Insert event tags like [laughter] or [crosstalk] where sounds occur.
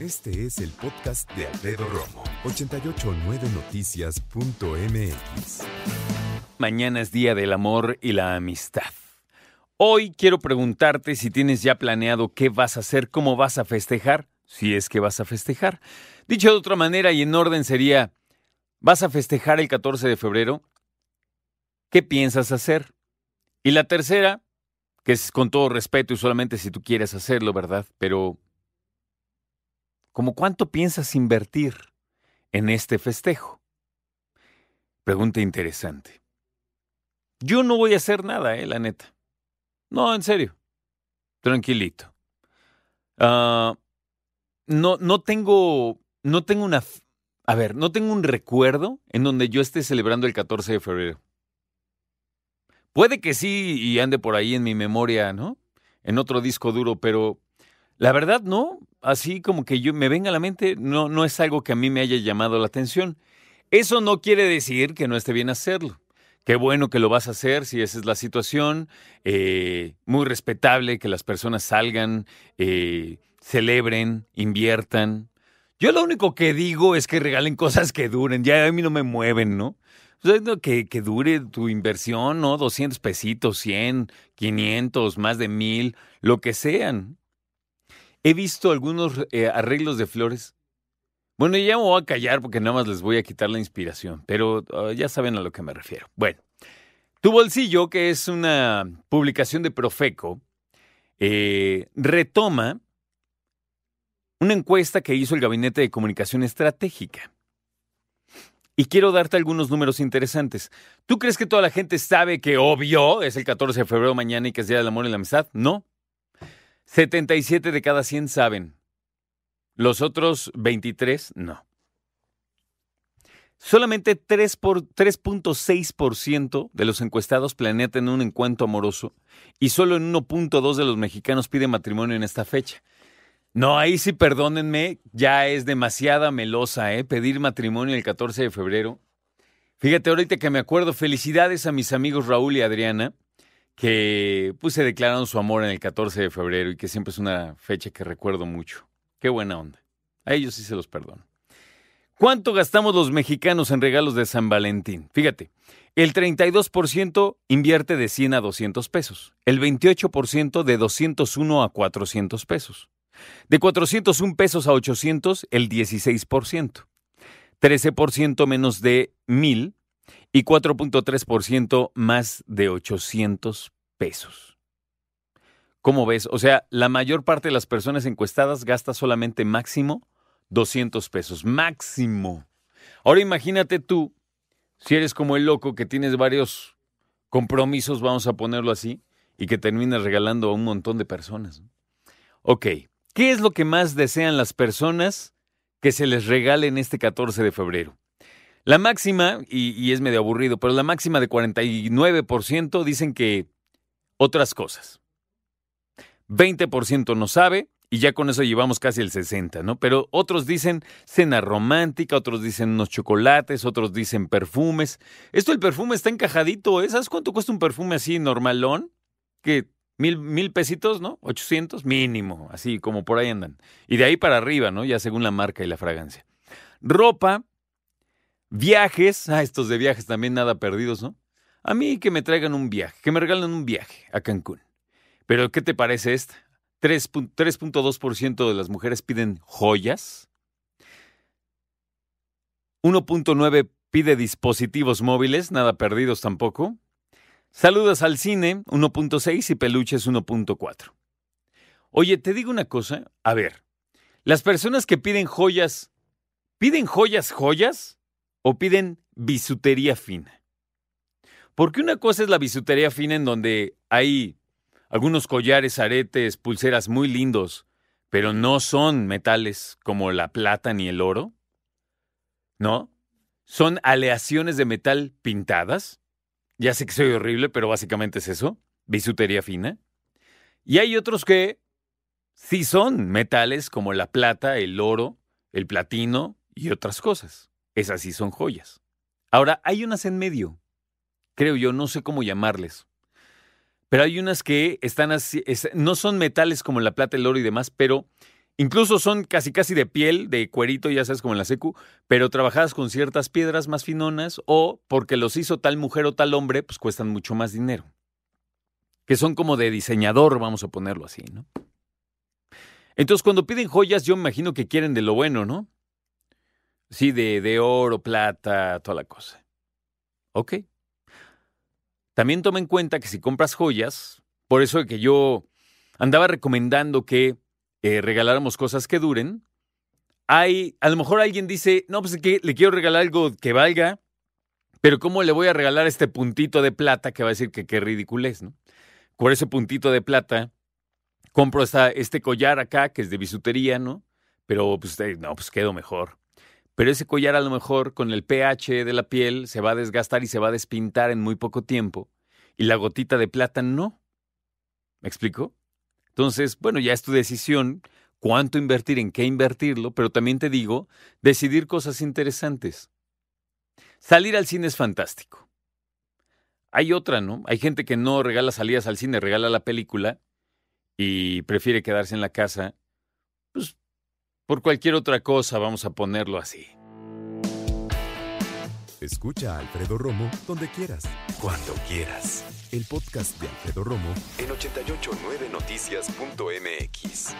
Este es el podcast de Alfredo Romo. 889noticias.mx Mañana es Día del Amor y la Amistad. Hoy quiero preguntarte si tienes ya planeado qué vas a hacer, cómo vas a festejar, si es que vas a festejar. Dicho de otra manera y en orden sería, ¿vas a festejar el 14 de febrero? ¿Qué piensas hacer? Y la tercera, que es con todo respeto y solamente si tú quieres hacerlo, ¿verdad? Pero, ¿cómo cuánto piensas invertir en este festejo? Pregunta interesante. Yo no voy a hacer nada, eh, la neta. No, en serio. Tranquilito. Ah, no, no tengo, no tengo una, a ver, no tengo un recuerdo en donde yo esté celebrando el 14 de febrero. Puede que sí y ande por ahí en mi memoria, ¿no? En otro disco duro, pero la verdad no, así como que yo me venga a la mente, no, no es algo que a mí me haya llamado la atención. Eso no quiere decir que no esté bien hacerlo. Qué bueno que lo vas a hacer si esa es la situación. Eh, muy respetable que las personas salgan, eh, celebren, inviertan. Yo lo único que digo es que regalen [laughs] cosas que duren. Ya a mí no me mueven, ¿no? Que, que dure tu inversión, ¿no? 200 pesitos, 100, 500, más de mil, lo que sean. He visto algunos eh, arreglos de flores bueno, ya me voy a callar porque nada más les voy a quitar la inspiración, pero uh, ya saben a lo que me refiero. Bueno, Tu Bolsillo, que es una publicación de Profeco, eh, retoma una encuesta que hizo el Gabinete de Comunicación Estratégica. Y quiero darte algunos números interesantes. ¿Tú crees que toda la gente sabe que obvio es el 14 de febrero mañana y que es Día del Amor y la Amistad? No. 77 de cada 100 saben. Los otros 23, no. Solamente 3.6% de los encuestados planean un encuentro amoroso y solo en 1.2 de los mexicanos piden matrimonio en esta fecha. No, ahí sí, perdónenme, ya es demasiada melosa, ¿eh? Pedir matrimonio el 14 de febrero. Fíjate, ahorita que me acuerdo, felicidades a mis amigos Raúl y Adriana, que pues se declararon su amor en el 14 de febrero y que siempre es una fecha que recuerdo mucho. Qué buena onda. A ellos sí se los perdono. ¿Cuánto gastamos los mexicanos en regalos de San Valentín? Fíjate, el 32% invierte de 100 a 200 pesos, el 28% de 201 a 400 pesos, de 401 pesos a 800 el 16%, 13% menos de 1000 y 4.3% más de 800 pesos. ¿Cómo ves? O sea, la mayor parte de las personas encuestadas gasta solamente máximo 200 pesos. Máximo. Ahora imagínate tú, si eres como el loco que tienes varios compromisos, vamos a ponerlo así, y que terminas regalando a un montón de personas. Ok, ¿qué es lo que más desean las personas que se les regale en este 14 de febrero? La máxima, y, es medio aburrido, pero la máxima de 49% dicen que otras cosas. 20% no sabe, y ya con eso llevamos casi el 60, ¿no? Pero otros dicen cena romántica, otros dicen unos chocolates, otros dicen perfumes. Esto el perfume está encajadito, ¿eh? ¿Sabes cuánto cuesta un perfume así normalón? Que mil, mil pesitos, ¿no? 800 mínimo, así como por ahí andan. Y de ahí para arriba, ¿no? Ya según la marca y la fragancia. Ropa, viajes, ah, estos de viajes también nada perdidos, ¿no? A mí que me traigan un viaje, que me regalen un viaje a Cancún. Pero ¿qué te parece esta? 3.2% de las mujeres piden joyas. 1.9 pide dispositivos móviles, nada perdidos tampoco. Saludas al cine, 1.6 y peluches 1.4. Oye, te digo una cosa, a ver, las personas que piden joyas, ¿piden joyas joyas o piden bisutería fina? Porque una cosa es la bisutería fina en donde hay algunos collares, aretes, pulseras muy lindos, pero no son metales como la plata ni el oro. ¿No? Son aleaciones de metal pintadas. Ya sé que soy horrible, pero básicamente es eso, bisutería fina. Y hay otros que sí son metales como la plata, el oro, el platino y otras cosas. Esas sí son joyas. Ahora, hay unas en medio, creo yo, no sé cómo llamarles. Pero hay unas que están así, no son metales como la plata, el oro y demás, pero incluso son casi casi de piel, de cuerito, ya sabes, como en la secu, pero trabajadas con ciertas piedras más finonas o porque los hizo tal mujer o tal hombre, pues cuestan mucho más dinero. Que son como de diseñador, vamos a ponerlo así, ¿no? Entonces, cuando piden joyas, yo me imagino que quieren de lo bueno, ¿no? Sí, de, de oro, plata, toda la cosa. Ok. También toma en cuenta que si compras joyas, por eso que yo andaba recomendando que eh, regaláramos cosas que duren, hay, a lo mejor alguien dice, no, pues que le quiero regalar algo que valga, pero ¿cómo le voy a regalar este puntito de plata que va a decir que qué ridiculez, ¿no? Por ese puntito de plata, compro esta, este collar acá, que es de bisutería, ¿no? Pero pues, eh, no, pues quedo mejor. Pero ese collar a lo mejor con el pH de la piel se va a desgastar y se va a despintar en muy poco tiempo. Y la gotita de plata no. ¿Me explico? Entonces, bueno, ya es tu decisión cuánto invertir, en qué invertirlo, pero también te digo, decidir cosas interesantes. Salir al cine es fantástico. Hay otra, ¿no? Hay gente que no regala salidas al cine, regala la película y prefiere quedarse en la casa, pues por cualquier otra cosa, vamos a ponerlo así. Escucha a Alfredo Romo donde quieras. Cuando quieras. El podcast de Alfredo Romo en 889noticias.mx.